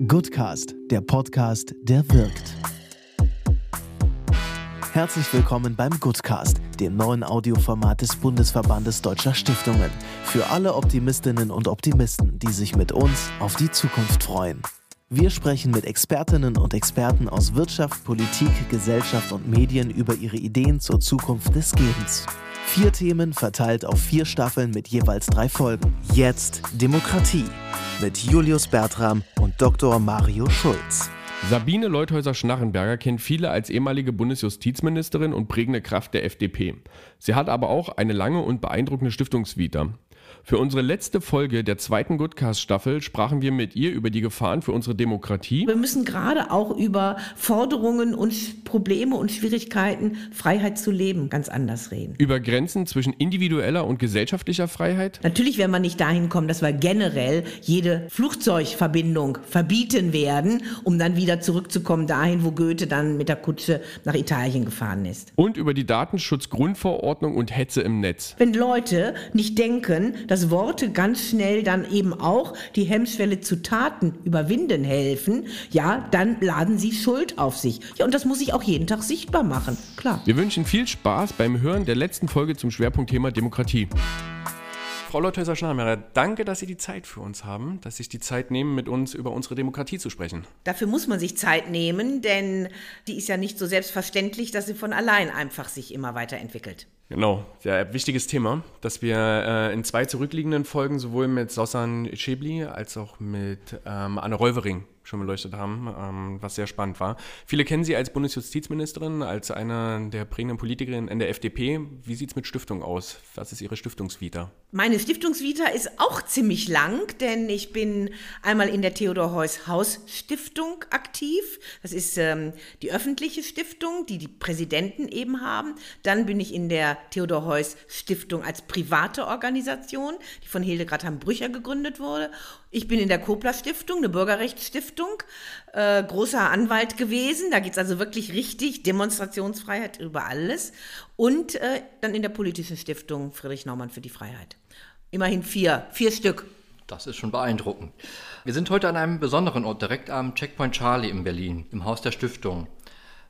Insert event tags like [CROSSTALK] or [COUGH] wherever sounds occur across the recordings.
Goodcast, der Podcast, der wirkt. Herzlich willkommen beim Goodcast, dem neuen Audioformat des Bundesverbandes Deutscher Stiftungen. Für alle Optimistinnen und Optimisten, die sich mit uns auf die Zukunft freuen. Wir sprechen mit Expertinnen und Experten aus Wirtschaft, Politik, Gesellschaft und Medien über ihre Ideen zur Zukunft des Gebens. Vier Themen verteilt auf vier Staffeln mit jeweils drei Folgen. Jetzt Demokratie mit Julius Bertram und Dr. Mario Schulz. Sabine Leuthäuser-Schnarrenberger kennt viele als ehemalige Bundesjustizministerin und prägende Kraft der FDP. Sie hat aber auch eine lange und beeindruckende Stiftungsvita. Für unsere letzte Folge der zweiten Goodcast-Staffel sprachen wir mit ihr über die Gefahren für unsere Demokratie. Wir müssen gerade auch über Forderungen und Probleme und Schwierigkeiten, Freiheit zu leben, ganz anders reden. Über Grenzen zwischen individueller und gesellschaftlicher Freiheit. Natürlich werden wir nicht dahin kommen, dass wir generell jede Flugzeugverbindung verbieten werden, um dann wieder zurückzukommen dahin, wo Goethe dann mit der Kutsche nach Italien gefahren ist. Und über die Datenschutzgrundverordnung und Hetze im Netz. Wenn Leute nicht denken, dass dass Worte ganz schnell dann eben auch die Hemmschwelle zu Taten überwinden helfen, ja, dann laden sie Schuld auf sich. Ja, und das muss ich auch jeden Tag sichtbar machen, klar. Wir wünschen viel Spaß beim Hören der letzten Folge zum Schwerpunktthema Demokratie. Frau Leuthäuser-Schnarrenberger, danke, dass Sie die Zeit für uns haben, dass Sie sich die Zeit nehmen, mit uns über unsere Demokratie zu sprechen. Dafür muss man sich Zeit nehmen, denn die ist ja nicht so selbstverständlich, dass sie von allein einfach sich immer weiterentwickelt. Genau, sehr wichtiges Thema, das wir äh, in zwei zurückliegenden Folgen sowohl mit Sosan Schäbli als auch mit ähm, Anne Räuvering schon beleuchtet haben, ähm, was sehr spannend war. Viele kennen sie als Bundesjustizministerin, als eine der prägenden Politikerinnen in der FDP. Wie sieht es mit Stiftung aus? Was ist Ihre Stiftungsvita? Meine Stiftungsvita ist auch ziemlich lang, denn ich bin einmal in der Theodor Heuss Haus Stiftung aktiv. Das ist ähm, die öffentliche Stiftung, die die Präsidenten eben haben. Dann bin ich in der Theodor Heuss Stiftung als private Organisation, die von Hildegard Hambrücher gegründet wurde. Ich bin in der Kopler Stiftung, eine Bürgerrechtsstiftung, äh, großer Anwalt gewesen. Da geht es also wirklich richtig, Demonstrationsfreiheit über alles. Und äh, dann in der politischen Stiftung Friedrich Naumann für die Freiheit. Immerhin vier, vier Stück. Das ist schon beeindruckend. Wir sind heute an einem besonderen Ort, direkt am Checkpoint Charlie in Berlin, im Haus der Stiftung.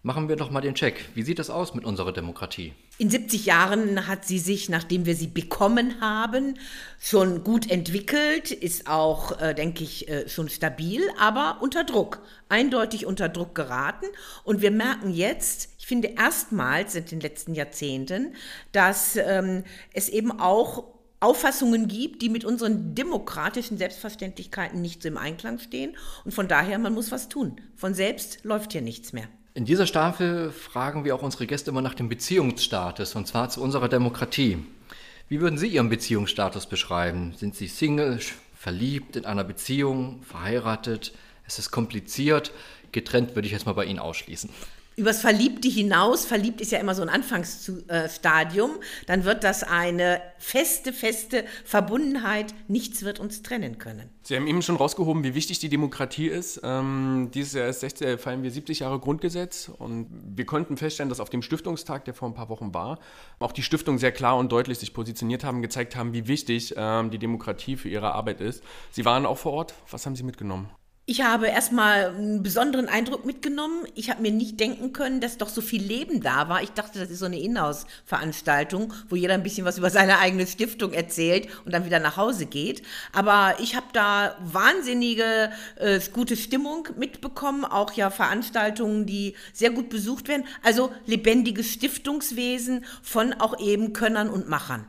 Machen wir doch mal den Check. Wie sieht es aus mit unserer Demokratie? In 70 Jahren hat sie sich, nachdem wir sie bekommen haben, schon gut entwickelt, ist auch, äh, denke ich, äh, schon stabil, aber unter Druck, eindeutig unter Druck geraten. Und wir merken jetzt, ich finde erstmals in den letzten Jahrzehnten, dass ähm, es eben auch Auffassungen gibt, die mit unseren demokratischen Selbstverständlichkeiten nicht so im Einklang stehen. Und von daher, man muss was tun. Von selbst läuft hier nichts mehr. In dieser Staffel fragen wir auch unsere Gäste immer nach dem Beziehungsstatus, und zwar zu unserer Demokratie. Wie würden Sie Ihren Beziehungsstatus beschreiben? Sind Sie Single, verliebt, in einer Beziehung, verheiratet? Es ist kompliziert. Getrennt würde ich jetzt mal bei Ihnen ausschließen übers Verliebte hinaus, verliebt ist ja immer so ein Anfangsstadium, dann wird das eine feste, feste Verbundenheit. Nichts wird uns trennen können. Sie haben eben schon rausgehoben, wie wichtig die Demokratie ist. Ähm, dieses Jahr ist 60, feiern wir 70 Jahre Grundgesetz und wir konnten feststellen, dass auf dem Stiftungstag, der vor ein paar Wochen war, auch die Stiftung sehr klar und deutlich sich positioniert haben, gezeigt haben, wie wichtig ähm, die Demokratie für ihre Arbeit ist. Sie waren auch vor Ort. Was haben Sie mitgenommen? Ich habe erstmal einen besonderen Eindruck mitgenommen. Ich habe mir nicht denken können, dass doch so viel Leben da war. Ich dachte, das ist so eine Inhouse-Veranstaltung, wo jeder ein bisschen was über seine eigene Stiftung erzählt und dann wieder nach Hause geht. Aber ich habe da wahnsinnige äh, gute Stimmung mitbekommen, auch ja Veranstaltungen, die sehr gut besucht werden. Also lebendiges Stiftungswesen von auch eben Könnern und Machern.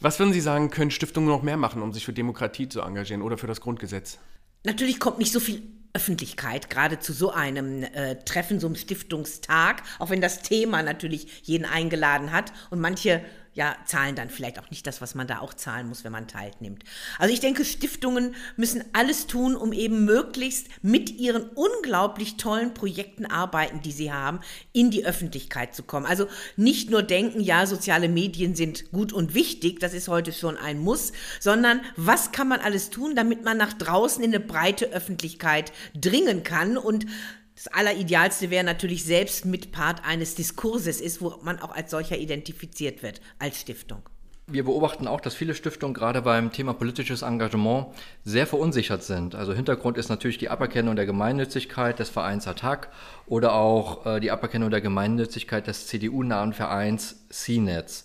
Was würden Sie sagen, können Stiftungen noch mehr machen, um sich für Demokratie zu engagieren oder für das Grundgesetz? Natürlich kommt nicht so viel Öffentlichkeit, gerade zu so einem äh, Treffen, so einem Stiftungstag, auch wenn das Thema natürlich jeden eingeladen hat. Und manche ja, zahlen dann vielleicht auch nicht das, was man da auch zahlen muss, wenn man teilnimmt. Also ich denke, Stiftungen müssen alles tun, um eben möglichst mit ihren unglaublich tollen Projekten arbeiten, die sie haben, in die Öffentlichkeit zu kommen. Also nicht nur denken, ja, soziale Medien sind gut und wichtig, das ist heute schon ein Muss, sondern was kann man alles tun, damit man nach draußen in eine breite Öffentlichkeit dringen kann und das Alleridealste wäre natürlich selbst mit Part eines Diskurses ist, wo man auch als solcher identifiziert wird, als Stiftung. Wir beobachten auch, dass viele Stiftungen gerade beim Thema politisches Engagement sehr verunsichert sind. Also Hintergrund ist natürlich die Aberkennung der Gemeinnützigkeit des Vereins Attac oder auch äh, die Aberkennung der Gemeinnützigkeit des CDU-nahen Vereins CNETS.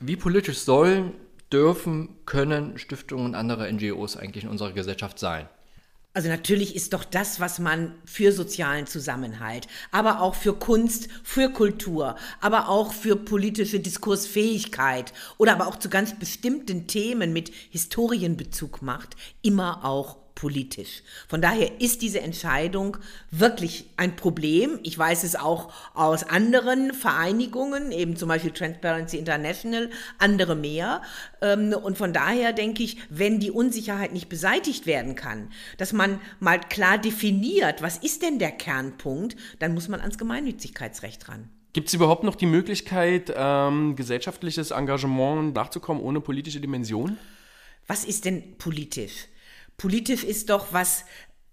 Wie politisch sollen, dürfen, können Stiftungen und andere NGOs eigentlich in unserer Gesellschaft sein? Also natürlich ist doch das, was man für sozialen Zusammenhalt, aber auch für Kunst, für Kultur, aber auch für politische Diskursfähigkeit oder aber auch zu ganz bestimmten Themen mit Historienbezug macht, immer auch politisch. Von daher ist diese Entscheidung wirklich ein Problem. Ich weiß es auch aus anderen Vereinigungen, eben zum Beispiel Transparency International, andere mehr. Ähm, und von daher denke ich, wenn die Unsicherheit nicht beseitigt werden kann, dass man mal klar definiert, was ist denn der Kernpunkt, dann muss man ans Gemeinnützigkeitsrecht ran. Gibt es überhaupt noch die Möglichkeit, ähm, gesellschaftliches Engagement nachzukommen ohne politische Dimension? Was ist denn politisch? Politisch ist doch, was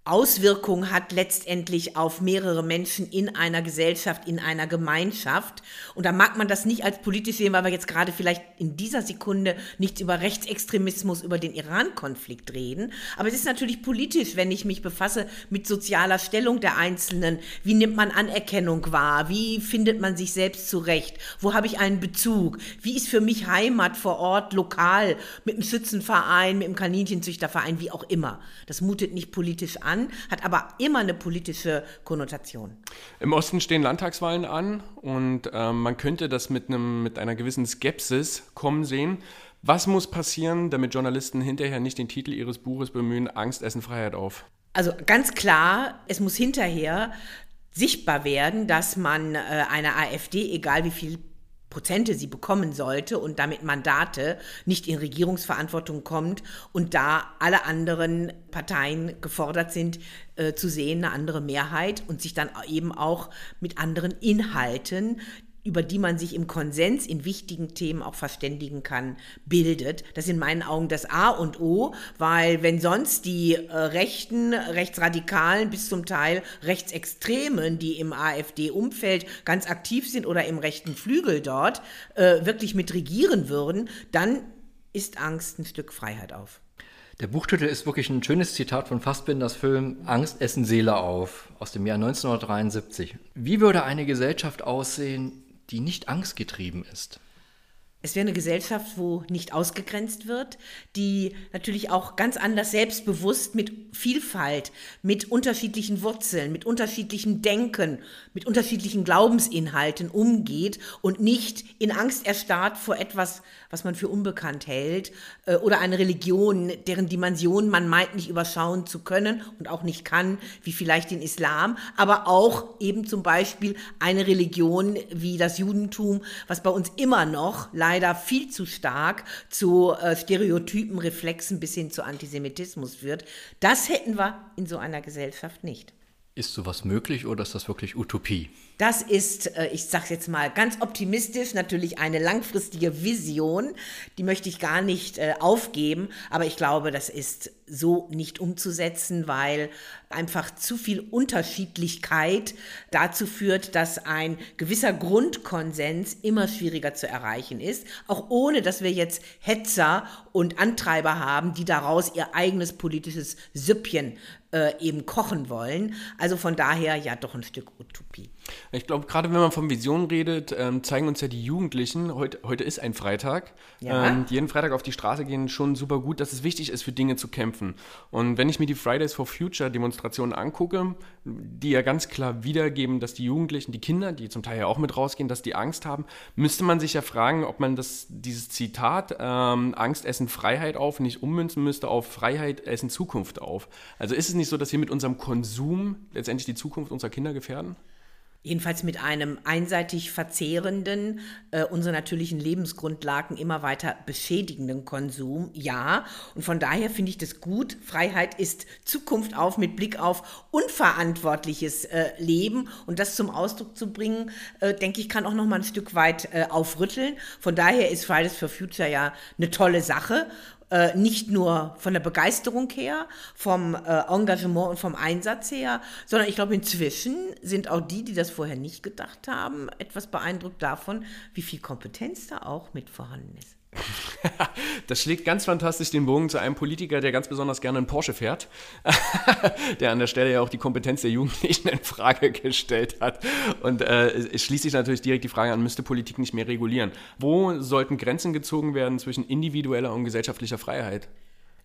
Auswirkungen hat letztendlich auf mehrere Menschen in einer Gesellschaft, in einer Gemeinschaft. Und da mag man das nicht als politisch sehen, weil wir jetzt gerade vielleicht in dieser Sekunde nichts über Rechtsextremismus, über den Iran-Konflikt reden. Aber es ist natürlich politisch, wenn ich mich befasse mit sozialer Stellung der Einzelnen. Wie nimmt man Anerkennung wahr? Wie findet man sich selbst zurecht? Wo habe ich einen Bezug? Wie ist für mich Heimat vor Ort, lokal, mit dem Schützenverein, mit dem Kaninchenzüchterverein, wie auch immer? Das mutet nicht politisch an an, hat aber immer eine politische Konnotation. Im Osten stehen Landtagswahlen an und äh, man könnte das mit, einem, mit einer gewissen Skepsis kommen sehen. Was muss passieren, damit Journalisten hinterher nicht den Titel ihres Buches bemühen, Angst, Essen, Freiheit auf? Also ganz klar, es muss hinterher sichtbar werden, dass man äh, einer AfD, egal wie viel Prozente sie bekommen sollte und damit Mandate nicht in Regierungsverantwortung kommt und da alle anderen Parteien gefordert sind, äh, zu sehen, eine andere Mehrheit und sich dann eben auch mit anderen Inhalten, über die man sich im Konsens in wichtigen Themen auch verständigen kann, bildet. Das ist in meinen Augen das A und O, weil wenn sonst die äh, Rechten, Rechtsradikalen bis zum Teil Rechtsextremen, die im AfD-Umfeld ganz aktiv sind oder im rechten Flügel dort, äh, wirklich mit regieren würden, dann ist Angst ein Stück Freiheit auf. Der Buchtitel ist wirklich ein schönes Zitat von Fassbinders Film Angst essen Seele auf aus dem Jahr 1973. Wie würde eine Gesellschaft aussehen, die nicht angstgetrieben ist. Es wäre eine Gesellschaft, wo nicht ausgegrenzt wird, die natürlich auch ganz anders selbstbewusst mit Vielfalt, mit unterschiedlichen Wurzeln, mit unterschiedlichen Denken, mit unterschiedlichen Glaubensinhalten umgeht und nicht in Angst erstarrt vor etwas, was man für unbekannt hält äh, oder eine Religion, deren Dimension man meint nicht überschauen zu können und auch nicht kann, wie vielleicht den Islam, aber auch eben zum Beispiel eine Religion wie das Judentum, was bei uns immer noch leider viel zu stark zu äh, Stereotypen, Reflexen bis hin zu Antisemitismus führt. Das hätten wir in so einer Gesellschaft nicht. Ist sowas möglich oder ist das wirklich Utopie? Das ist, äh, ich sage jetzt mal ganz optimistisch, natürlich eine langfristige Vision. Die möchte ich gar nicht äh, aufgeben, aber ich glaube, das ist so nicht umzusetzen, weil einfach zu viel Unterschiedlichkeit dazu führt, dass ein gewisser Grundkonsens immer schwieriger zu erreichen ist, auch ohne dass wir jetzt Hetzer und Antreiber haben, die daraus ihr eigenes politisches Süppchen äh, eben kochen wollen. Also von daher ja doch ein Stück Utopie. Ich glaube, gerade wenn man von Visionen redet, ähm, zeigen uns ja die Jugendlichen, heute, heute ist ein Freitag, ja. ähm, jeden Freitag auf die Straße gehen, schon super gut, dass es wichtig ist, für Dinge zu kämpfen. Und wenn ich mir die Fridays for Future Demonstrationen angucke, die ja ganz klar wiedergeben, dass die Jugendlichen, die Kinder, die zum Teil ja auch mit rausgehen, dass die Angst haben, müsste man sich ja fragen, ob man das, dieses Zitat ähm, Angst essen Freiheit auf nicht ummünzen müsste auf Freiheit essen Zukunft auf. Also ist es nicht so, dass wir mit unserem Konsum letztendlich die Zukunft unserer Kinder gefährden? Jedenfalls mit einem einseitig verzehrenden, äh, unsere natürlichen Lebensgrundlagen immer weiter beschädigenden Konsum, ja. Und von daher finde ich das gut. Freiheit ist Zukunft auf mit Blick auf unverantwortliches äh, Leben und das zum Ausdruck zu bringen, äh, denke ich, kann auch noch mal ein Stück weit äh, aufrütteln. Von daher ist Fridays for Future ja eine tolle Sache äh, nicht nur von der Begeisterung her, vom äh, Engagement und vom Einsatz her, sondern ich glaube, inzwischen sind auch die, die das vorher nicht gedacht haben, etwas beeindruckt davon, wie viel Kompetenz da auch mit vorhanden ist. [LAUGHS] Das schlägt ganz fantastisch den Bogen zu einem Politiker, der ganz besonders gerne einen Porsche fährt, [LAUGHS] der an der Stelle ja auch die Kompetenz der Jugendlichen in Frage gestellt hat. Und äh, es schließt sich natürlich direkt die Frage an, müsste Politik nicht mehr regulieren? Wo sollten Grenzen gezogen werden zwischen individueller und gesellschaftlicher Freiheit?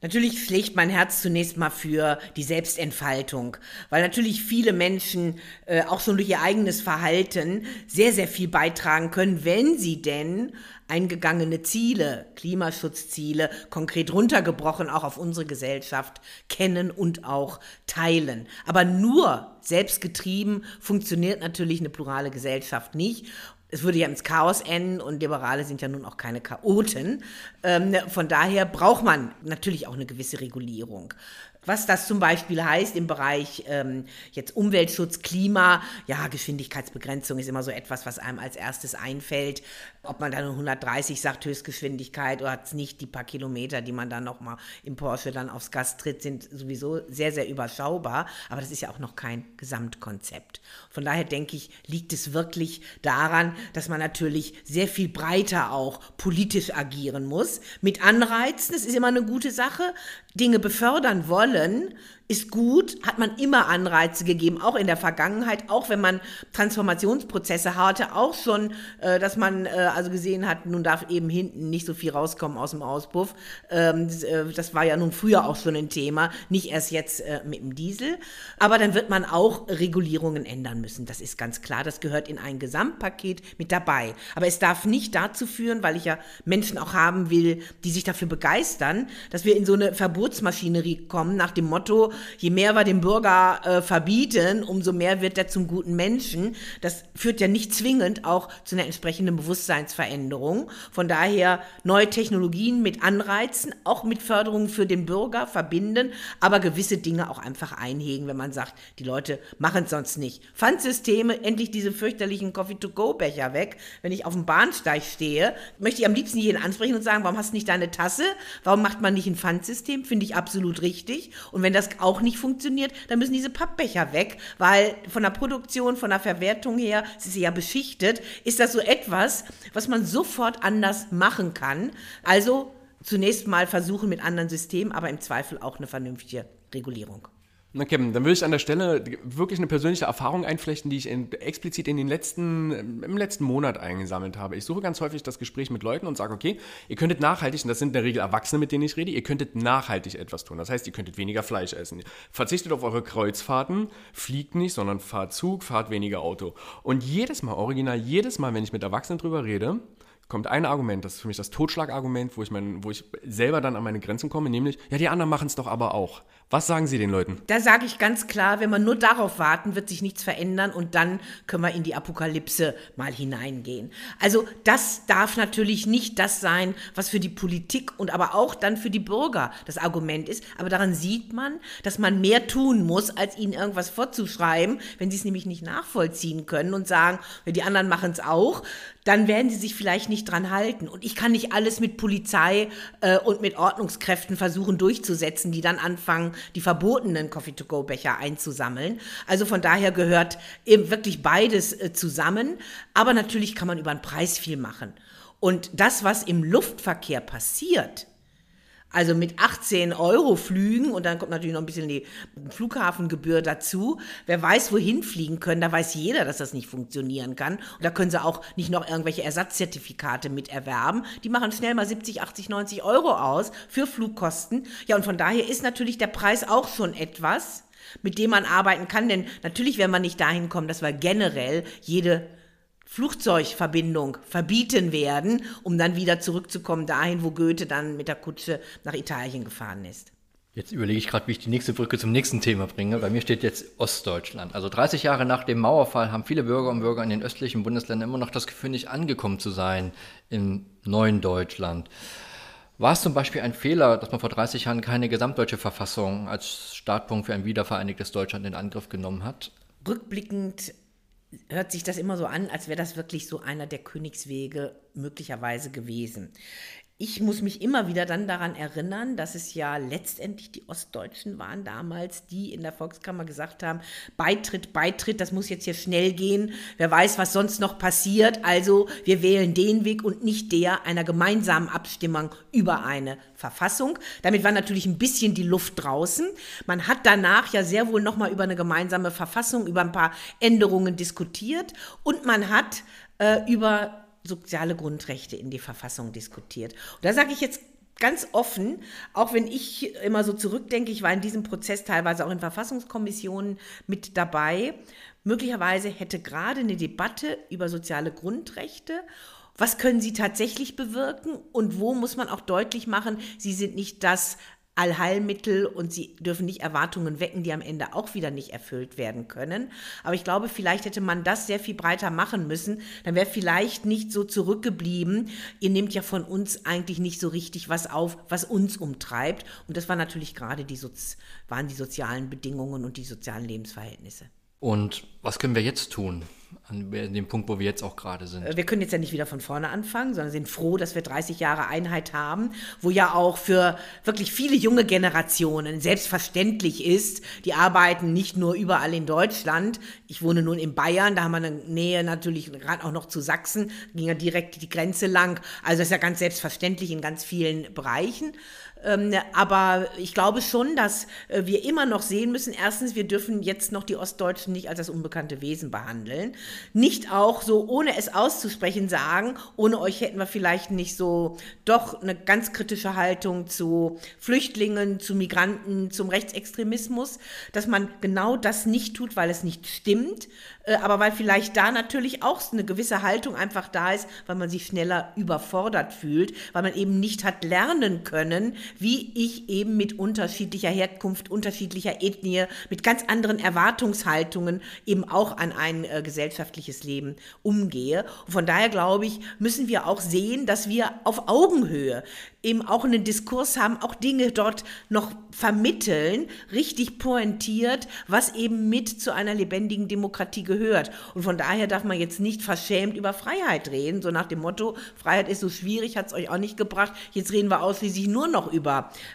Natürlich schlägt mein Herz zunächst mal für die Selbstentfaltung, weil natürlich viele Menschen äh, auch schon durch ihr eigenes Verhalten sehr, sehr viel beitragen können, wenn sie denn eingegangene Ziele, Klimaschutzziele, konkret runtergebrochen auch auf unsere Gesellschaft kennen und auch teilen. Aber nur selbstgetrieben funktioniert natürlich eine plurale Gesellschaft nicht es würde ja ins Chaos enden und Liberale sind ja nun auch keine Chaoten. Ähm, von daher braucht man natürlich auch eine gewisse Regulierung. Was das zum Beispiel heißt im Bereich ähm, jetzt Umweltschutz, Klima, ja, Geschwindigkeitsbegrenzung ist immer so etwas, was einem als erstes einfällt. Ob man dann 130 sagt, Höchstgeschwindigkeit oder hat es nicht, die paar Kilometer, die man dann nochmal im Porsche dann aufs Gas tritt, sind sowieso sehr, sehr überschaubar. Aber das ist ja auch noch kein Gesamtkonzept. Von daher denke ich, liegt es wirklich daran, dass man natürlich sehr viel breiter auch politisch agieren muss. Mit Anreizen, das ist immer eine gute Sache. Dinge befördern wollen, ist gut, hat man immer Anreize gegeben, auch in der Vergangenheit, auch wenn man Transformationsprozesse hatte, auch schon, äh, dass man äh, also gesehen hat, nun darf eben hinten nicht so viel rauskommen aus dem Auspuff. Ähm, das, äh, das, war ja nun früher auch schon ein Thema, nicht erst jetzt äh, mit dem Diesel. Aber dann wird man auch Regulierungen ändern müssen, das ist ganz klar, das gehört in ein Gesamtpaket mit dabei. Aber es darf nicht dazu führen, weil ich ja Menschen auch haben will, die sich dafür begeistern, dass wir in so eine Verbotsmaschinerie kommen nach dem Motto, je mehr wir dem Bürger äh, verbieten, umso mehr wird er zum guten Menschen. Das führt ja nicht zwingend auch zu einer entsprechenden Bewusstseinsveränderung. Von daher neue Technologien mit Anreizen, auch mit Förderungen für den Bürger verbinden, aber gewisse Dinge auch einfach einhegen, wenn man sagt, die Leute machen es sonst nicht. Pfandsysteme, endlich diese fürchterlichen Coffee-to-go-Becher weg. Wenn ich auf dem Bahnsteig stehe, möchte ich am liebsten jeden ansprechen und sagen, warum hast du nicht deine Tasse? Warum macht man nicht ein Pfandsystem? Finde ich absolut richtig. Und wenn das auch nicht funktioniert, dann müssen diese Pappbecher weg, weil von der Produktion, von der Verwertung her, sie ist ja beschichtet, ist das so etwas, was man sofort anders machen kann. Also zunächst mal versuchen mit anderen Systemen, aber im Zweifel auch eine vernünftige Regulierung. Na Kevin, dann würde ich an der Stelle wirklich eine persönliche Erfahrung einflechten, die ich in, explizit in den letzten, im letzten Monat eingesammelt habe. Ich suche ganz häufig das Gespräch mit Leuten und sage, okay, ihr könntet nachhaltig, und das sind in der Regel Erwachsene, mit denen ich rede, ihr könntet nachhaltig etwas tun. Das heißt, ihr könntet weniger Fleisch essen. Verzichtet auf eure Kreuzfahrten, fliegt nicht, sondern fahrt Zug, fahrt weniger Auto. Und jedes Mal, original jedes Mal, wenn ich mit Erwachsenen drüber rede, kommt ein Argument, das ist für mich das Totschlagargument, wo ich, mein, wo ich selber dann an meine Grenzen komme, nämlich, ja, die anderen machen es doch aber auch. Was sagen Sie den Leuten? Da sage ich ganz klar, wenn wir nur darauf warten, wird sich nichts verändern und dann können wir in die Apokalypse mal hineingehen. Also das darf natürlich nicht das sein, was für die Politik und aber auch dann für die Bürger das Argument ist. Aber daran sieht man, dass man mehr tun muss, als ihnen irgendwas vorzuschreiben, wenn sie es nämlich nicht nachvollziehen können und sagen, die anderen machen es auch, dann werden sie sich vielleicht nicht dran halten. Und ich kann nicht alles mit Polizei äh, und mit Ordnungskräften versuchen durchzusetzen, die dann anfangen, die verbotenen Coffee-to-go-Becher einzusammeln. Also von daher gehört eben wirklich beides äh, zusammen. Aber natürlich kann man über den Preis viel machen. Und das, was im Luftverkehr passiert, also mit 18 Euro Flügen und dann kommt natürlich noch ein bisschen die Flughafengebühr dazu. Wer weiß, wohin fliegen können, da weiß jeder, dass das nicht funktionieren kann. Und da können sie auch nicht noch irgendwelche Ersatzzertifikate mit erwerben. Die machen schnell mal 70, 80, 90 Euro aus für Flugkosten. Ja, und von daher ist natürlich der Preis auch schon etwas, mit dem man arbeiten kann. Denn natürlich werden wir nicht dahin kommen, dass wir generell jede Flugzeugverbindung verbieten werden, um dann wieder zurückzukommen dahin, wo Goethe dann mit der Kutsche nach Italien gefahren ist. Jetzt überlege ich gerade, wie ich die nächste Brücke zum nächsten Thema bringe. Bei mir steht jetzt Ostdeutschland. Also 30 Jahre nach dem Mauerfall haben viele Bürger und Bürger in den östlichen Bundesländern immer noch das Gefühl, nicht angekommen zu sein im neuen Deutschland. War es zum Beispiel ein Fehler, dass man vor 30 Jahren keine gesamtdeutsche Verfassung als Startpunkt für ein wiedervereinigtes Deutschland in Angriff genommen hat? Rückblickend hört sich das immer so an, als wäre das wirklich so einer der Königswege möglicherweise gewesen. Ich muss mich immer wieder dann daran erinnern, dass es ja letztendlich die Ostdeutschen waren damals, die in der Volkskammer gesagt haben, Beitritt, Beitritt, das muss jetzt hier schnell gehen. Wer weiß, was sonst noch passiert. Also wir wählen den Weg und nicht der einer gemeinsamen Abstimmung über eine Verfassung. Damit war natürlich ein bisschen die Luft draußen. Man hat danach ja sehr wohl nochmal über eine gemeinsame Verfassung, über ein paar Änderungen diskutiert und man hat äh, über soziale Grundrechte in die Verfassung diskutiert. Und da sage ich jetzt ganz offen, auch wenn ich immer so zurückdenke, ich war in diesem Prozess teilweise auch in Verfassungskommissionen mit dabei. Möglicherweise hätte gerade eine Debatte über soziale Grundrechte was können sie tatsächlich bewirken und wo muss man auch deutlich machen, sie sind nicht das Allheilmittel und sie dürfen nicht Erwartungen wecken, die am Ende auch wieder nicht erfüllt werden können. Aber ich glaube, vielleicht hätte man das sehr viel breiter machen müssen. Dann wäre vielleicht nicht so zurückgeblieben. Ihr nehmt ja von uns eigentlich nicht so richtig was auf, was uns umtreibt. Und das war natürlich gerade die, waren die sozialen Bedingungen und die sozialen Lebensverhältnisse. Und was können wir jetzt tun? an dem Punkt, wo wir jetzt auch gerade sind. Wir können jetzt ja nicht wieder von vorne anfangen, sondern sind froh, dass wir 30 Jahre Einheit haben, wo ja auch für wirklich viele junge Generationen selbstverständlich ist, die arbeiten nicht nur überall in Deutschland. Ich wohne nun in Bayern, da haben wir eine Nähe natürlich gerade auch noch zu Sachsen, ging ja direkt die Grenze lang. Also das ist ja ganz selbstverständlich in ganz vielen Bereichen. Ähm, aber ich glaube schon, dass äh, wir immer noch sehen müssen, erstens, wir dürfen jetzt noch die Ostdeutschen nicht als das unbekannte Wesen behandeln. Nicht auch so, ohne es auszusprechen, sagen, ohne euch hätten wir vielleicht nicht so doch eine ganz kritische Haltung zu Flüchtlingen, zu Migranten, zum Rechtsextremismus, dass man genau das nicht tut, weil es nicht stimmt, äh, aber weil vielleicht da natürlich auch eine gewisse Haltung einfach da ist, weil man sich schneller überfordert fühlt, weil man eben nicht hat lernen können, wie ich eben mit unterschiedlicher Herkunft, unterschiedlicher Ethnie, mit ganz anderen Erwartungshaltungen eben auch an ein äh, gesellschaftliches Leben umgehe. Und von daher glaube ich, müssen wir auch sehen, dass wir auf Augenhöhe eben auch einen Diskurs haben, auch Dinge dort noch vermitteln, richtig pointiert, was eben mit zu einer lebendigen Demokratie gehört. Und von daher darf man jetzt nicht verschämt über Freiheit reden, so nach dem Motto, Freiheit ist so schwierig, hat es euch auch nicht gebracht, jetzt reden wir ausschließlich nur noch über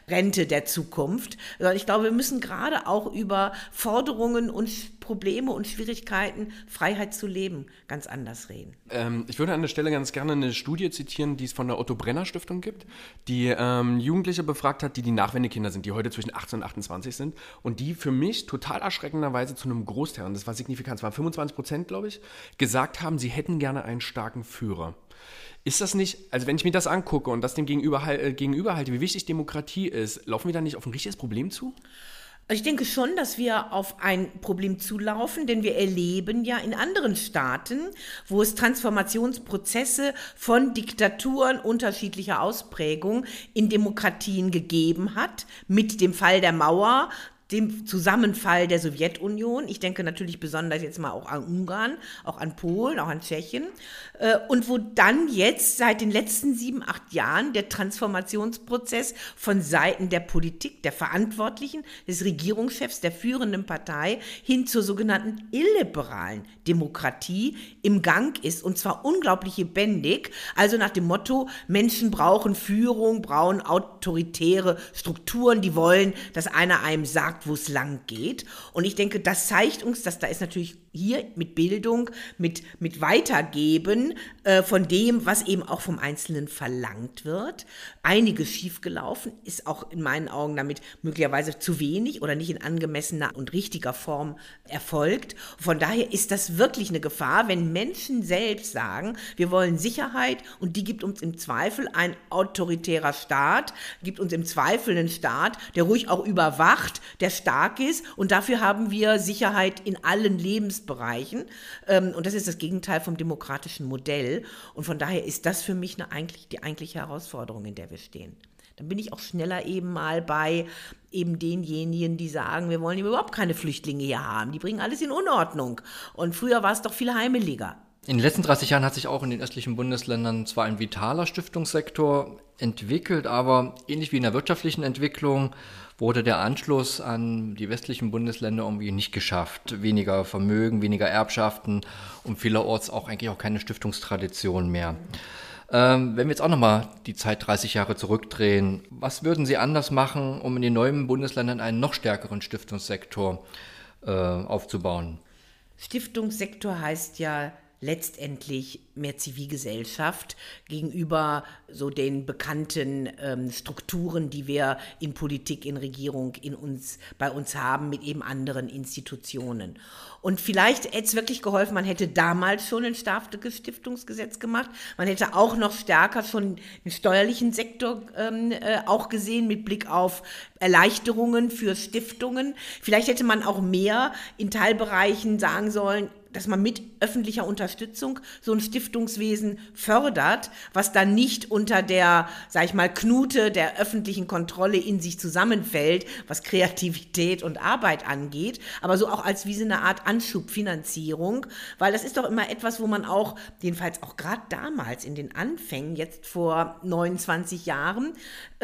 Rente der Zukunft. Ich glaube, wir müssen gerade auch über Forderungen und Probleme und Schwierigkeiten, Freiheit zu leben, ganz anders reden. Ähm, ich würde an der Stelle ganz gerne eine Studie zitieren, die es von der Otto Brenner Stiftung gibt, die ähm, Jugendliche befragt hat, die die Nachwendekinder sind, die heute zwischen 18 und 28 sind und die für mich total erschreckenderweise zu einem Großteil, und das war signifikant, es waren 25 Prozent, glaube ich, gesagt haben, sie hätten gerne einen starken Führer. Ist das nicht, also wenn ich mir das angucke und das dem gegenüber, äh, gegenüberhalte, wie wichtig Demokratie ist, laufen wir da nicht auf ein richtiges Problem zu? Ich denke schon, dass wir auf ein Problem zulaufen, denn wir erleben ja in anderen Staaten, wo es Transformationsprozesse von Diktaturen unterschiedlicher Ausprägung in Demokratien gegeben hat, mit dem Fall der Mauer, dem Zusammenfall der Sowjetunion. Ich denke natürlich besonders jetzt mal auch an Ungarn, auch an Polen, auch an Tschechien. Äh, und wo dann jetzt seit den letzten sieben, acht Jahren der Transformationsprozess von Seiten der Politik, der Verantwortlichen, des Regierungschefs, der führenden Partei hin zur sogenannten illiberalen Demokratie im Gang ist. Und zwar unglaublich lebendig. Also nach dem Motto, Menschen brauchen Führung, brauchen autoritäre Strukturen, die wollen, dass einer einem sagt, sagt, wo es lang geht. Und ich denke, das zeigt uns, dass da ist natürlich hier mit Bildung, mit, mit Weitergeben äh, von dem, was eben auch vom Einzelnen verlangt wird. Einiges schiefgelaufen, ist auch in meinen Augen damit möglicherweise zu wenig oder nicht in angemessener und richtiger Form erfolgt. Von daher ist das wirklich eine Gefahr, wenn Menschen selbst sagen, wir wollen Sicherheit und die gibt uns im Zweifel ein autoritärer Staat, gibt uns im Zweifel einen Staat, der ruhig auch überwacht, der stark ist und dafür haben wir Sicherheit in allen Lebensbereichen. Ähm, und das ist das Gegenteil vom demokratischen Modell. Und von daher ist das für mich eine, eigentlich, die eigentliche Herausforderung, in der wir stehen. Dann bin ich auch schneller eben mal bei eben denjenigen, die sagen, wir wollen überhaupt keine Flüchtlinge hier haben. Die bringen alles in Unordnung. Und früher war es doch viel heimeliger. In den letzten 30 Jahren hat sich auch in den östlichen Bundesländern zwar ein vitaler Stiftungssektor entwickelt, aber ähnlich wie in der wirtschaftlichen Entwicklung wurde der Anschluss an die westlichen Bundesländer irgendwie nicht geschafft. Weniger Vermögen, weniger Erbschaften und vielerorts auch eigentlich auch keine Stiftungstradition mehr. Ähm, wenn wir jetzt auch nochmal die Zeit 30 Jahre zurückdrehen, was würden Sie anders machen, um in den neuen Bundesländern einen noch stärkeren Stiftungssektor äh, aufzubauen? Stiftungssektor heißt ja letztendlich mehr Zivilgesellschaft gegenüber so den bekannten ähm, Strukturen, die wir in Politik, in Regierung, in uns, bei uns haben, mit eben anderen Institutionen. Und vielleicht hätte es wirklich geholfen, man hätte damals schon ein starkes Stiftungsgesetz gemacht. Man hätte auch noch stärker schon den steuerlichen Sektor ähm, äh, auch gesehen mit Blick auf Erleichterungen für Stiftungen. Vielleicht hätte man auch mehr in Teilbereichen sagen sollen, dass man mit öffentlicher Unterstützung so ein Stiftungswesen fördert, was dann nicht unter der, sag ich mal, Knute der öffentlichen Kontrolle in sich zusammenfällt, was Kreativität und Arbeit angeht, aber so auch als wie so eine Art Anschubfinanzierung, weil das ist doch immer etwas, wo man auch, jedenfalls auch gerade damals in den Anfängen, jetzt vor 29 Jahren,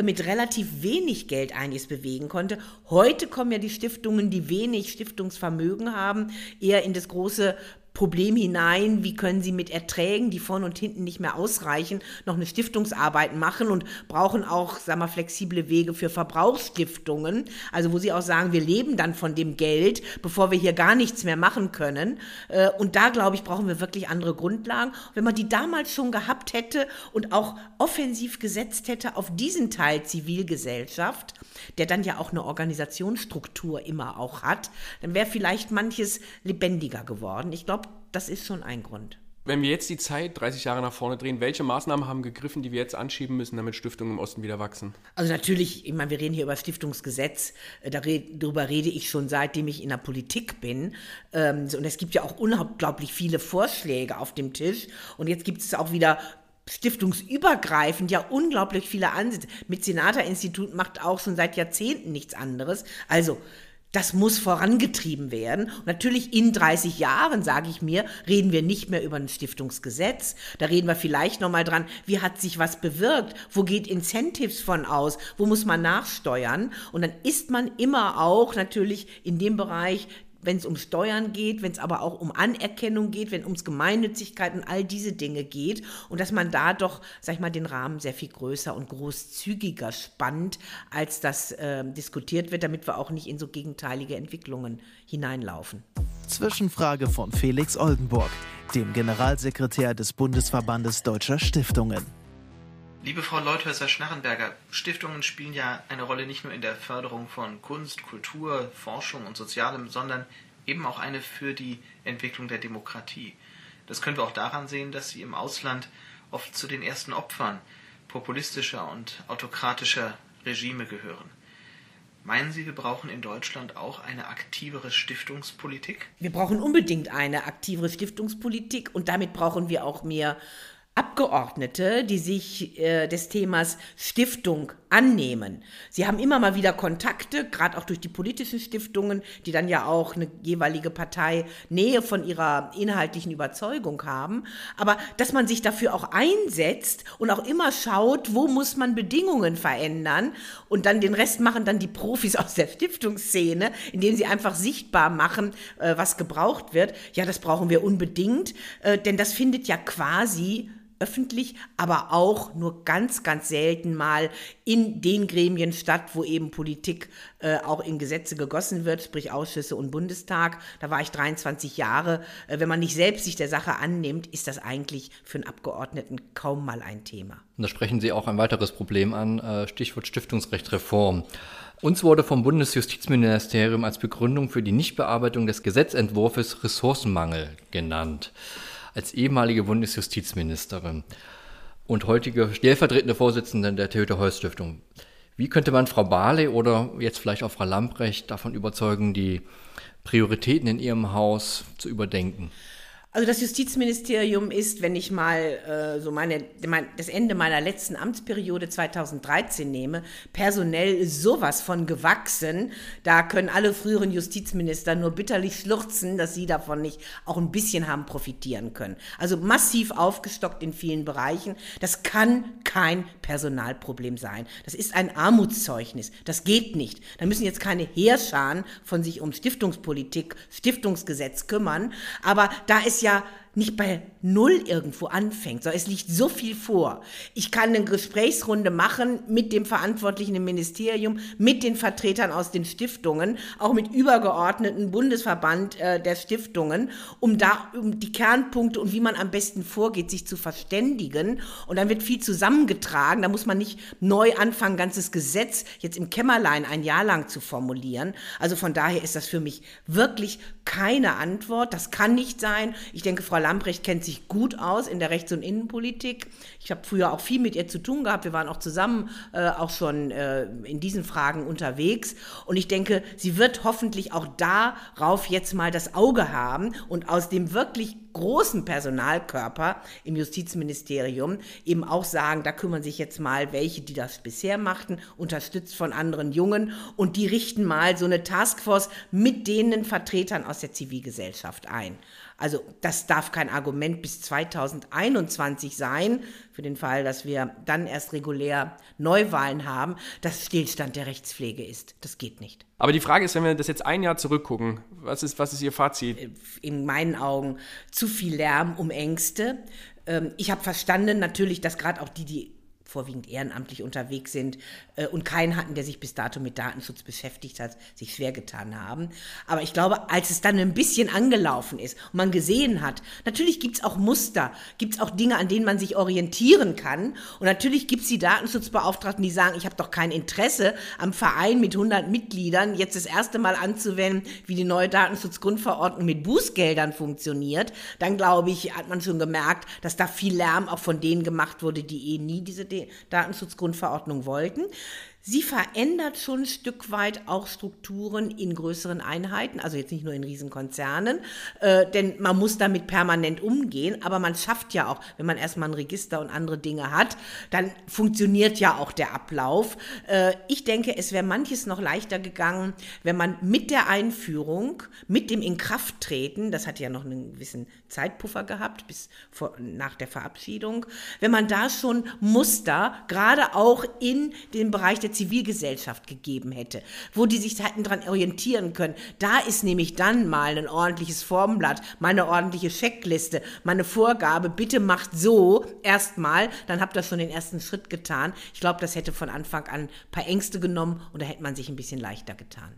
mit relativ wenig Geld einiges bewegen konnte. Heute kommen ja die Stiftungen, die wenig Stiftungsvermögen haben, eher in das große Problem hinein, wie können sie mit Erträgen, die vorne und hinten nicht mehr ausreichen, noch eine Stiftungsarbeit machen und brauchen auch, sagen wir, flexible Wege für Verbrauchsstiftungen, also wo sie auch sagen, wir leben dann von dem Geld, bevor wir hier gar nichts mehr machen können. Äh, und da, glaube ich, brauchen wir wirklich andere Grundlagen. Wenn man die damals schon gehabt hätte und auch offensiv gesetzt hätte auf diesen Teil Zivilgesellschaft, der dann ja auch eine Organisationsstruktur immer auch hat, dann wäre vielleicht manches lebendiger geworden. Ich glaube, das ist schon ein Grund. Wenn wir jetzt die Zeit 30 Jahre nach vorne drehen, welche Maßnahmen haben gegriffen, die wir jetzt anschieben müssen, damit Stiftungen im Osten wieder wachsen? Also natürlich, ich meine, wir reden hier über Stiftungsgesetz, äh, darüber rede ich schon seitdem ich in der Politik bin. Ähm, und es gibt ja auch unglaublich viele Vorschläge auf dem Tisch. Und jetzt gibt es auch wieder stiftungsübergreifend ja unglaublich viele Ansätze. Mit Senator-Institut macht auch schon seit Jahrzehnten nichts anderes. Also das muss vorangetrieben werden. Und natürlich in 30 Jahren, sage ich mir, reden wir nicht mehr über ein Stiftungsgesetz. Da reden wir vielleicht nochmal dran, wie hat sich was bewirkt? Wo geht Incentives von aus? Wo muss man nachsteuern? Und dann ist man immer auch natürlich in dem Bereich wenn es um Steuern geht, wenn es aber auch um Anerkennung geht, wenn ums Gemeinnützigkeit und all diese Dinge geht und dass man da doch, sag ich mal, den Rahmen sehr viel größer und großzügiger spannt, als das äh, diskutiert wird, damit wir auch nicht in so gegenteilige Entwicklungen hineinlaufen. Zwischenfrage von Felix Oldenburg, dem Generalsekretär des Bundesverbandes Deutscher Stiftungen. Liebe Frau Leuthäuser-Schnarrenberger, Stiftungen spielen ja eine Rolle nicht nur in der Förderung von Kunst, Kultur, Forschung und Sozialem, sondern eben auch eine für die Entwicklung der Demokratie. Das können wir auch daran sehen, dass sie im Ausland oft zu den ersten Opfern populistischer und autokratischer Regime gehören. Meinen Sie, wir brauchen in Deutschland auch eine aktivere Stiftungspolitik? Wir brauchen unbedingt eine aktivere Stiftungspolitik und damit brauchen wir auch mehr Abgeordnete, die sich äh, des Themas Stiftung annehmen. Sie haben immer mal wieder Kontakte, gerade auch durch die politischen Stiftungen, die dann ja auch eine jeweilige Partei Nähe von ihrer inhaltlichen Überzeugung haben. Aber dass man sich dafür auch einsetzt und auch immer schaut, wo muss man Bedingungen verändern und dann den Rest machen dann die Profis aus der Stiftungsszene, indem sie einfach sichtbar machen, äh, was gebraucht wird. Ja, das brauchen wir unbedingt, äh, denn das findet ja quasi öffentlich, aber auch nur ganz, ganz selten mal in den Gremien statt, wo eben Politik äh, auch in Gesetze gegossen wird, sprich Ausschüsse und Bundestag. Da war ich 23 Jahre. Äh, wenn man nicht selbst sich der Sache annimmt, ist das eigentlich für einen Abgeordneten kaum mal ein Thema. Und da sprechen Sie auch ein weiteres Problem an, äh, Stichwort Stiftungsrechtreform. Uns wurde vom Bundesjustizministerium als Begründung für die Nichtbearbeitung des Gesetzentwurfs Ressourcenmangel genannt als ehemalige Bundesjustizministerin und heutige stellvertretende Vorsitzende der Theodor-Heuss-Stiftung. Wie könnte man Frau Barley oder jetzt vielleicht auch Frau Lamprecht davon überzeugen, die Prioritäten in ihrem Haus zu überdenken? Also das Justizministerium ist, wenn ich mal äh, so meine, mein, das Ende meiner letzten Amtsperiode 2013 nehme, personell sowas von gewachsen. Da können alle früheren Justizminister nur bitterlich schluchzen, dass sie davon nicht auch ein bisschen haben profitieren können. Also massiv aufgestockt in vielen Bereichen. Das kann kein Personalproblem sein. Das ist ein Armutszeugnis. Das geht nicht. Da müssen jetzt keine Heerscharen von sich um Stiftungspolitik, Stiftungsgesetz kümmern. Aber da ist ja nicht bei Null irgendwo anfängt, sondern es liegt so viel vor. Ich kann eine Gesprächsrunde machen mit dem Verantwortlichen im Ministerium, mit den Vertretern aus den Stiftungen, auch mit übergeordneten Bundesverband äh, der Stiftungen, um da um die Kernpunkte und wie man am besten vorgeht, sich zu verständigen. Und dann wird viel zusammengetragen. Da muss man nicht neu anfangen, ganzes Gesetz jetzt im Kämmerlein ein Jahr lang zu formulieren. Also von daher ist das für mich wirklich keine Antwort. Das kann nicht sein. Ich denke, Frau Lambrecht kennt sich gut aus in der Rechts- und Innenpolitik. Ich habe früher auch viel mit ihr zu tun gehabt. Wir waren auch zusammen äh, auch schon äh, in diesen Fragen unterwegs. Und ich denke, sie wird hoffentlich auch darauf jetzt mal das Auge haben und aus dem wirklich großen Personalkörper im Justizministerium eben auch sagen, da kümmern sich jetzt mal welche, die das bisher machten, unterstützt von anderen Jungen und die richten mal so eine Taskforce mit denen Vertretern aus der Zivilgesellschaft ein. Also das darf kein Argument bis 2021 sein, für den Fall, dass wir dann erst regulär Neuwahlen haben, dass Stillstand der Rechtspflege ist. Das geht nicht. Aber die Frage ist, wenn wir das jetzt ein Jahr zurückgucken, was ist, was ist Ihr Fazit? Äh, in meinen Augen zu viel Lärm um Ängste. Ähm, ich habe verstanden natürlich, dass gerade auch die, die vorwiegend ehrenamtlich unterwegs sind äh, und keinen hatten, der sich bis dato mit Datenschutz beschäftigt hat, sich schwer getan haben. Aber ich glaube, als es dann ein bisschen angelaufen ist und man gesehen hat, natürlich gibt es auch Muster, gibt es auch Dinge, an denen man sich orientieren kann. Und natürlich gibt es die Datenschutzbeauftragten, die sagen, ich habe doch kein Interesse am Verein mit 100 Mitgliedern jetzt das erste Mal anzuwenden, wie die neue Datenschutzgrundverordnung mit Bußgeldern funktioniert. Dann glaube ich, hat man schon gemerkt, dass da viel Lärm auch von denen gemacht wurde, die eh nie diese Datenschutzgrundverordnung wollten. Sie verändert schon ein Stück weit auch Strukturen in größeren Einheiten, also jetzt nicht nur in Riesenkonzernen, äh, denn man muss damit permanent umgehen, aber man schafft ja auch, wenn man erstmal ein Register und andere Dinge hat, dann funktioniert ja auch der Ablauf. Äh, ich denke, es wäre manches noch leichter gegangen, wenn man mit der Einführung, mit dem Inkrafttreten, das hat ja noch einen gewissen Zeitpuffer gehabt bis vor, nach der Verabschiedung, wenn man da schon Muster, gerade auch in dem Bereich der Zivilgesellschaft gegeben hätte, wo die sich hätten dran orientieren können. Da ist nämlich dann mal ein ordentliches Formblatt, mal eine ordentliche Checkliste, mal eine Vorgabe, bitte macht so erstmal, dann habt ihr schon den ersten Schritt getan. Ich glaube, das hätte von Anfang an ein paar Ängste genommen und da hätte man sich ein bisschen leichter getan.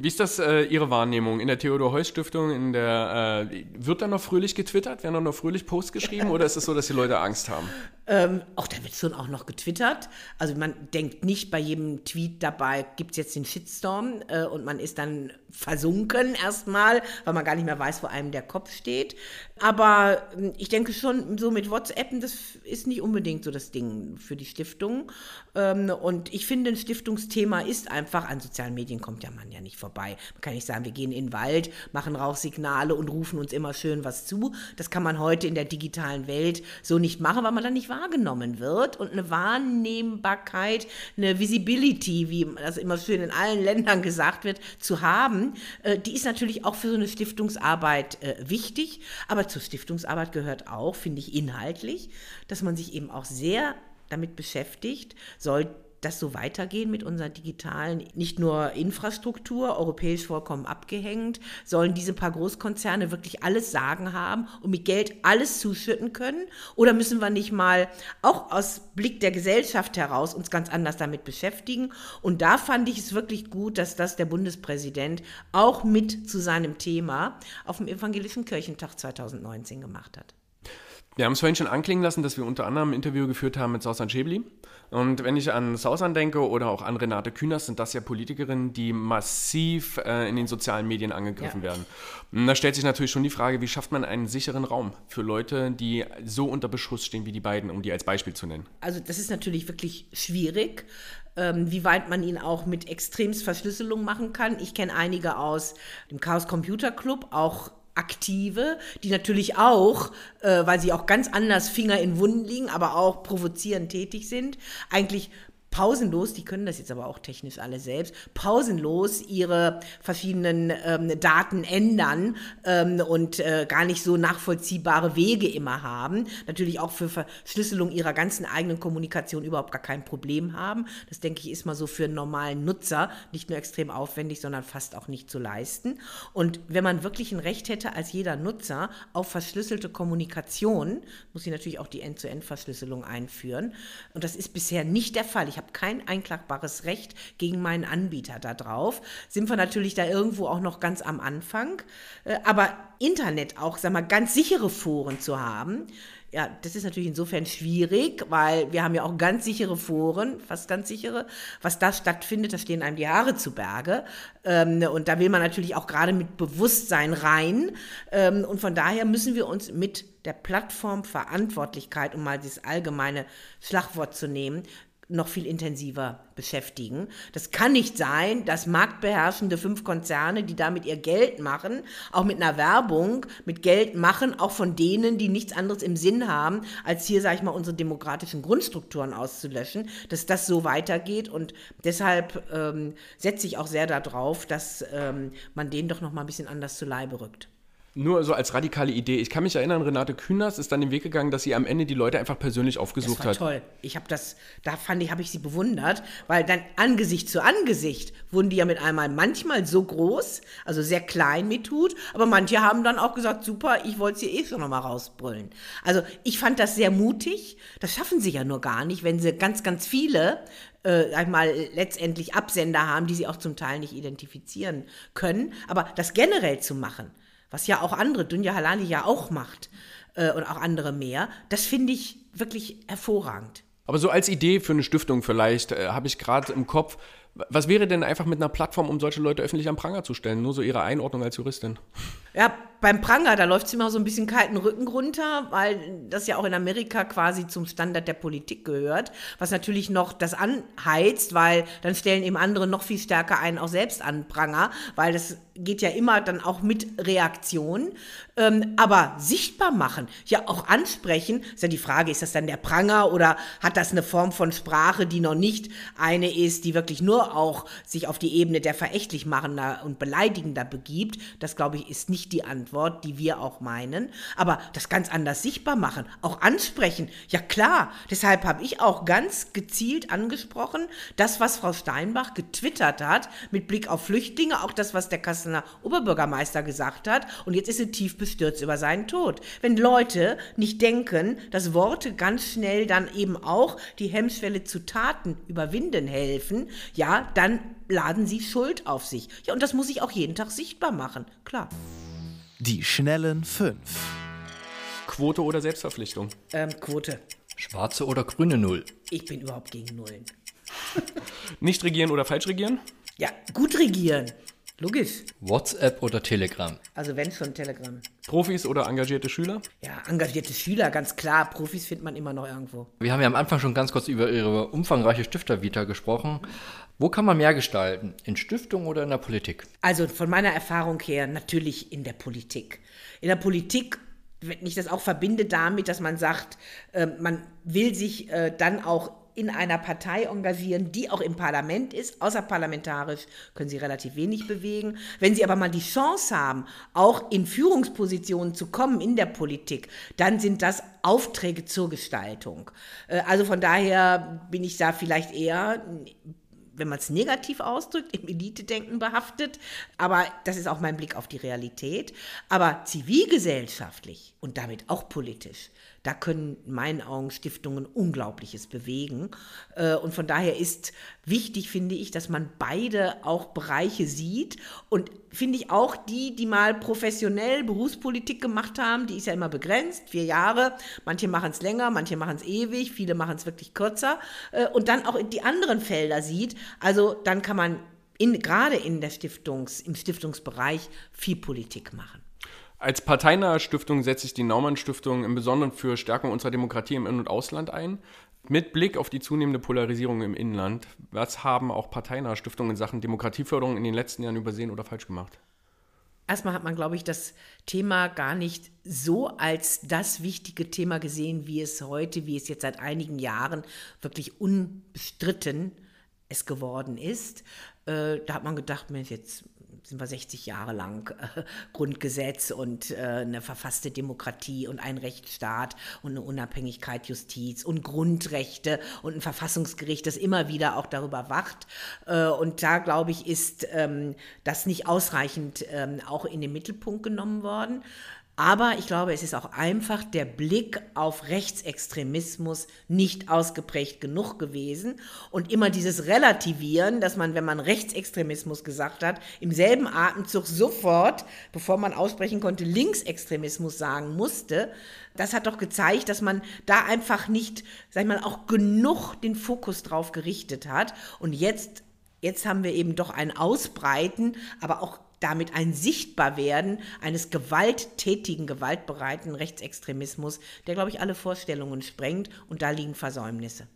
Wie ist das äh, Ihre Wahrnehmung in der Theodor-Heuss-Stiftung? In der, äh, wird da noch fröhlich getwittert? Werden da noch fröhlich Posts geschrieben? oder ist es so, dass die Leute Angst haben? Ähm, auch da wird schon auch noch getwittert. Also man denkt nicht bei jedem Tweet dabei, gibt es jetzt den Shitstorm äh, und man ist dann versunken erstmal, weil man gar nicht mehr weiß, wo einem der Kopf steht. Aber ähm, ich denke schon, so mit WhatsAppen, das ist nicht unbedingt so das Ding für die Stiftung. Ähm, und ich finde, ein Stiftungsthema ist einfach, an sozialen Medien kommt ja man ja nicht vorbei. Man kann nicht sagen, wir gehen in den Wald, machen Rauchsignale und rufen uns immer schön was zu. Das kann man heute in der digitalen Welt so nicht machen, weil man dann nicht wahrgenommen wird. Und eine Wahrnehmbarkeit, eine Visibility, wie das immer schön in allen Ländern gesagt wird, zu haben, äh, die ist natürlich auch für so eine Stiftungsarbeit äh, wichtig. Aber zur Stiftungsarbeit gehört auch, finde ich, inhaltlich, dass man sich eben auch sehr damit beschäftigt, soll das so weitergehen mit unserer digitalen, nicht nur Infrastruktur, europäisch vollkommen abgehängt, sollen diese paar Großkonzerne wirklich alles sagen haben und mit Geld alles zuschütten können? Oder müssen wir nicht mal auch aus Blick der Gesellschaft heraus uns ganz anders damit beschäftigen? Und da fand ich es wirklich gut, dass das der Bundespräsident auch mit zu seinem Thema auf dem Evangelischen Kirchentag 2019 gemacht hat. Wir haben es vorhin schon anklingen lassen, dass wir unter anderem ein Interview geführt haben mit Sausan Schäbli. Und wenn ich an Sausan denke oder auch an Renate Künast, sind das ja Politikerinnen, die massiv äh, in den sozialen Medien angegriffen ja. werden. Und da stellt sich natürlich schon die Frage, wie schafft man einen sicheren Raum für Leute, die so unter Beschuss stehen wie die beiden, um die als Beispiel zu nennen? Also das ist natürlich wirklich schwierig ähm, wie weit man ihn auch mit extremst Verschlüsselung machen kann. Ich kenne einige aus dem Chaos Computer Club, auch Aktive, die natürlich auch, äh, weil sie auch ganz anders Finger in Wunden liegen, aber auch provozierend tätig sind, eigentlich pausenlos, die können das jetzt aber auch technisch alle selbst, pausenlos ihre verschiedenen ähm, Daten ändern ähm, und äh, gar nicht so nachvollziehbare Wege immer haben. Natürlich auch für Verschlüsselung ihrer ganzen eigenen Kommunikation überhaupt gar kein Problem haben. Das denke ich ist mal so für einen normalen Nutzer nicht nur extrem aufwendig, sondern fast auch nicht zu leisten. Und wenn man wirklich ein Recht hätte als jeder Nutzer auf verschlüsselte Kommunikation, muss sie natürlich auch die End-zu-End-Verschlüsselung einführen. Und das ist bisher nicht der Fall. Ich habe kein einklagbares Recht gegen meinen Anbieter darauf. Sind wir natürlich da irgendwo auch noch ganz am Anfang. Äh, aber Internet auch, sag mal, ganz sichere Foren zu haben, ja, das ist natürlich insofern schwierig, weil wir haben ja auch ganz sichere Foren, fast ganz sichere. Was da stattfindet, da stehen einem die Haare zu Berge. Ähm, und da will man natürlich auch gerade mit Bewusstsein rein. Ähm, und von daher müssen wir uns mit der Plattformverantwortlichkeit, um mal dieses allgemeine Schlagwort zu nehmen, noch viel intensiver beschäftigen. Das kann nicht sein, dass marktbeherrschende fünf Konzerne, die damit ihr Geld machen, auch mit einer Werbung, mit Geld machen, auch von denen, die nichts anderes im Sinn haben, als hier, sage ich mal, unsere demokratischen Grundstrukturen auszulöschen, dass das so weitergeht. Und deshalb ähm, setze ich auch sehr darauf, dass ähm, man denen doch noch mal ein bisschen anders zu Leibe rückt nur so als radikale Idee. Ich kann mich erinnern, Renate Künast ist dann den Weg gegangen, dass sie am Ende die Leute einfach persönlich aufgesucht das war hat. Toll. Ich habe das, da fand ich, habe ich sie bewundert, weil dann Angesicht zu Angesicht wurden die ja mit einmal manchmal so groß, also sehr klein mit tut, aber manche haben dann auch gesagt, super, ich wollte sie eh schon nochmal rausbrüllen. Also ich fand das sehr mutig. Das schaffen sie ja nur gar nicht, wenn sie ganz, ganz viele äh, einmal letztendlich Absender haben, die sie auch zum Teil nicht identifizieren können. Aber das generell zu machen, was ja auch andere, Dunja Halali ja auch macht äh, und auch andere mehr, das finde ich wirklich hervorragend. Aber so als Idee für eine Stiftung vielleicht äh, habe ich gerade im Kopf, was wäre denn einfach mit einer Plattform, um solche Leute öffentlich am Pranger zu stellen? Nur so Ihre Einordnung als Juristin. Ja, beim Pranger, da läuft es immer so ein bisschen kalten Rücken runter, weil das ja auch in Amerika quasi zum Standard der Politik gehört, was natürlich noch das anheizt, weil dann stellen eben andere noch viel stärker einen auch selbst an Pranger, weil das geht ja immer dann auch mit Reaktion. Ähm, aber sichtbar machen, ja auch ansprechen, ist ja die Frage, ist das dann der Pranger oder hat das eine Form von Sprache, die noch nicht eine ist, die wirklich nur auch sich auf die Ebene der verächtlich machender und beleidigender begibt? Das glaube ich ist nicht die Antwort, die wir auch meinen. Aber das ganz anders sichtbar machen, auch ansprechen, ja klar. Deshalb habe ich auch ganz gezielt angesprochen, das, was Frau Steinbach getwittert hat, mit Blick auf Flüchtlinge, auch das, was der Kassener Oberbürgermeister gesagt hat. Und jetzt ist sie tief bestürzt über seinen Tod. Wenn Leute nicht denken, dass Worte ganz schnell dann eben auch die Hemmschwelle zu Taten überwinden helfen, ja, dann laden sie Schuld auf sich. Ja, und das muss ich auch jeden Tag sichtbar machen, klar. Die schnellen fünf. Quote oder Selbstverpflichtung? Ähm, Quote. Schwarze oder grüne Null? Ich bin überhaupt gegen Nullen. Nicht regieren oder falsch regieren? Ja, gut regieren. Logisch. WhatsApp oder Telegram? Also wenn schon Telegram. Profis oder engagierte Schüler? Ja, engagierte Schüler, ganz klar. Profis findet man immer noch irgendwo. Wir haben ja am Anfang schon ganz kurz über Ihre umfangreiche Stiftervita gesprochen. Wo kann man mehr gestalten? In Stiftung oder in der Politik? Also von meiner Erfahrung her natürlich in der Politik. In der Politik wenn ich das auch verbinde damit, dass man sagt, äh, man will sich äh, dann auch in einer Partei engagieren, die auch im Parlament ist. Außerparlamentarisch können sie relativ wenig bewegen. Wenn sie aber mal die Chance haben, auch in Führungspositionen zu kommen in der Politik, dann sind das Aufträge zur Gestaltung. Äh, also von daher bin ich da vielleicht eher wenn man es negativ ausdrückt, im Elite-Denken behaftet. Aber das ist auch mein Blick auf die Realität. Aber zivilgesellschaftlich und damit auch politisch da können in meinen Augen Stiftungen Unglaubliches bewegen. Äh, und von daher ist wichtig, finde ich, dass man beide auch Bereiche sieht. Und finde ich auch die, die mal professionell Berufspolitik gemacht haben, die ist ja immer begrenzt, vier Jahre. Manche machen es länger, manche machen es ewig, viele machen es wirklich kürzer. Äh, und dann auch die anderen Felder sieht. Also dann kann man in, gerade in der Stiftungs, im Stiftungsbereich viel Politik machen. Als parteinahe Stiftung setze ich die Naumann Stiftung im Besonderen für Stärkung unserer Demokratie im In- und Ausland ein. Mit Blick auf die zunehmende Polarisierung im Inland, was haben auch parteinahe Stiftungen in Sachen Demokratieförderung in den letzten Jahren übersehen oder falsch gemacht? erstmal hat man, glaube ich, das Thema gar nicht so als das wichtige Thema gesehen, wie es heute, wie es jetzt seit einigen Jahren wirklich unbestritten es geworden ist. Äh, da hat man gedacht, Mensch, jetzt sind wir 60 Jahre lang äh, Grundgesetz und äh, eine verfasste Demokratie und ein Rechtsstaat und eine Unabhängigkeit Justiz und Grundrechte und ein Verfassungsgericht, das immer wieder auch darüber wacht. Äh, und da, glaube ich, ist ähm, das nicht ausreichend ähm, auch in den Mittelpunkt genommen worden. Aber ich glaube, es ist auch einfach der Blick auf Rechtsextremismus nicht ausgeprägt genug gewesen und immer dieses Relativieren, dass man, wenn man Rechtsextremismus gesagt hat, im selben Atemzug sofort, bevor man aussprechen konnte, Linksextremismus sagen musste. Das hat doch gezeigt, dass man da einfach nicht, sag ich mal, auch genug den Fokus drauf gerichtet hat. Und jetzt, jetzt haben wir eben doch ein Ausbreiten, aber auch damit ein Sichtbarwerden eines gewalttätigen, gewaltbereiten Rechtsextremismus, der, glaube ich, alle Vorstellungen sprengt und da liegen Versäumnisse.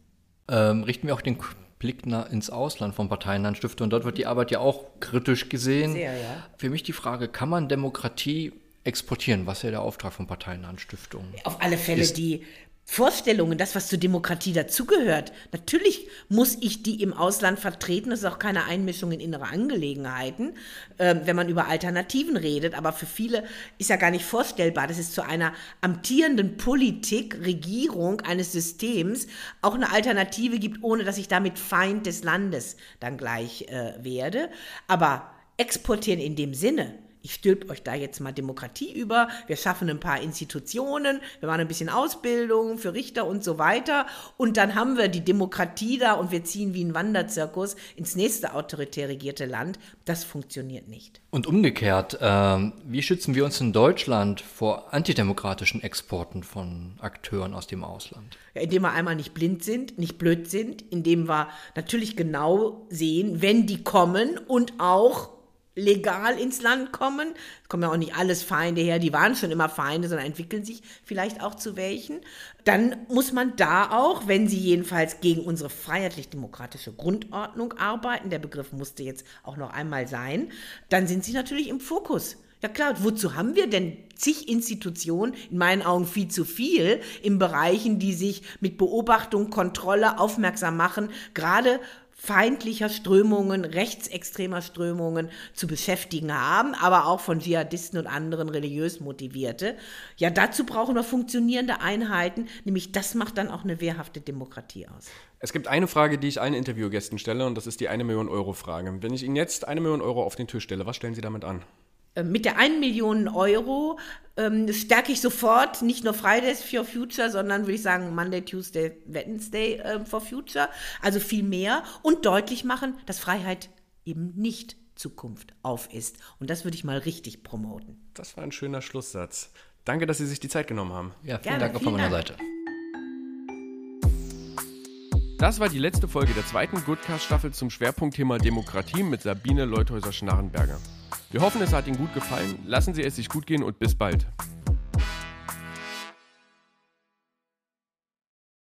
Ähm, richten wir auch den Blick ins Ausland von Parteienlandstiftung. Dort wird die Arbeit ja auch kritisch gesehen. Sehr, ja. Für mich die Frage, kann man Demokratie exportieren, was ja der Auftrag von Parteienlandstiftung Auf alle Fälle ist. die Vorstellungen, das, was zur Demokratie dazugehört. Natürlich muss ich die im Ausland vertreten. Das ist auch keine Einmischung in innere Angelegenheiten, äh, wenn man über Alternativen redet. Aber für viele ist ja gar nicht vorstellbar, dass es zu einer amtierenden Politik, Regierung eines Systems auch eine Alternative gibt, ohne dass ich damit Feind des Landes dann gleich äh, werde. Aber exportieren in dem Sinne, ich stülpe euch da jetzt mal Demokratie über, wir schaffen ein paar Institutionen, wir machen ein bisschen Ausbildung für Richter und so weiter und dann haben wir die Demokratie da und wir ziehen wie ein Wanderzirkus ins nächste autoritär regierte Land. Das funktioniert nicht. Und umgekehrt, äh, wie schützen wir uns in Deutschland vor antidemokratischen Exporten von Akteuren aus dem Ausland? Ja, indem wir einmal nicht blind sind, nicht blöd sind, indem wir natürlich genau sehen, wenn die kommen und auch legal ins Land kommen. Es kommen ja auch nicht alles Feinde her, die waren schon immer Feinde, sondern entwickeln sich vielleicht auch zu welchen. Dann muss man da auch, wenn sie jedenfalls gegen unsere freiheitlich-demokratische Grundordnung arbeiten, der Begriff musste jetzt auch noch einmal sein, dann sind sie natürlich im Fokus. Ja klar, wozu haben wir denn zig Institutionen, in meinen Augen viel zu viel, in Bereichen, die sich mit Beobachtung, Kontrolle aufmerksam machen, gerade feindlicher Strömungen, rechtsextremer Strömungen zu beschäftigen haben, aber auch von Dschihadisten und anderen religiös Motivierte. Ja, dazu brauchen wir funktionierende Einheiten, nämlich das macht dann auch eine wehrhafte Demokratie aus. Es gibt eine Frage, die ich allen Interviewgästen stelle, und das ist die eine Million Euro Frage. Wenn ich Ihnen jetzt eine Million Euro auf den Tisch stelle, was stellen Sie damit an? Äh, mit der 1 Million Euro ähm, stärke ich sofort nicht nur Fridays for Future, sondern würde ich sagen Monday, Tuesday, Wednesday äh, for Future. Also viel mehr und deutlich machen, dass Freiheit eben nicht Zukunft auf ist. Und das würde ich mal richtig promoten. Das war ein schöner Schlusssatz. Danke, dass Sie sich die Zeit genommen haben. Ja, vielen Gerne, Dank auch von meiner Dank. Seite. Das war die letzte Folge der zweiten Goodcast-Staffel zum Schwerpunktthema Demokratie mit Sabine Leuthäuser-Schnarrenberger. Wir hoffen, es hat Ihnen gut gefallen. Lassen Sie es sich gut gehen und bis bald.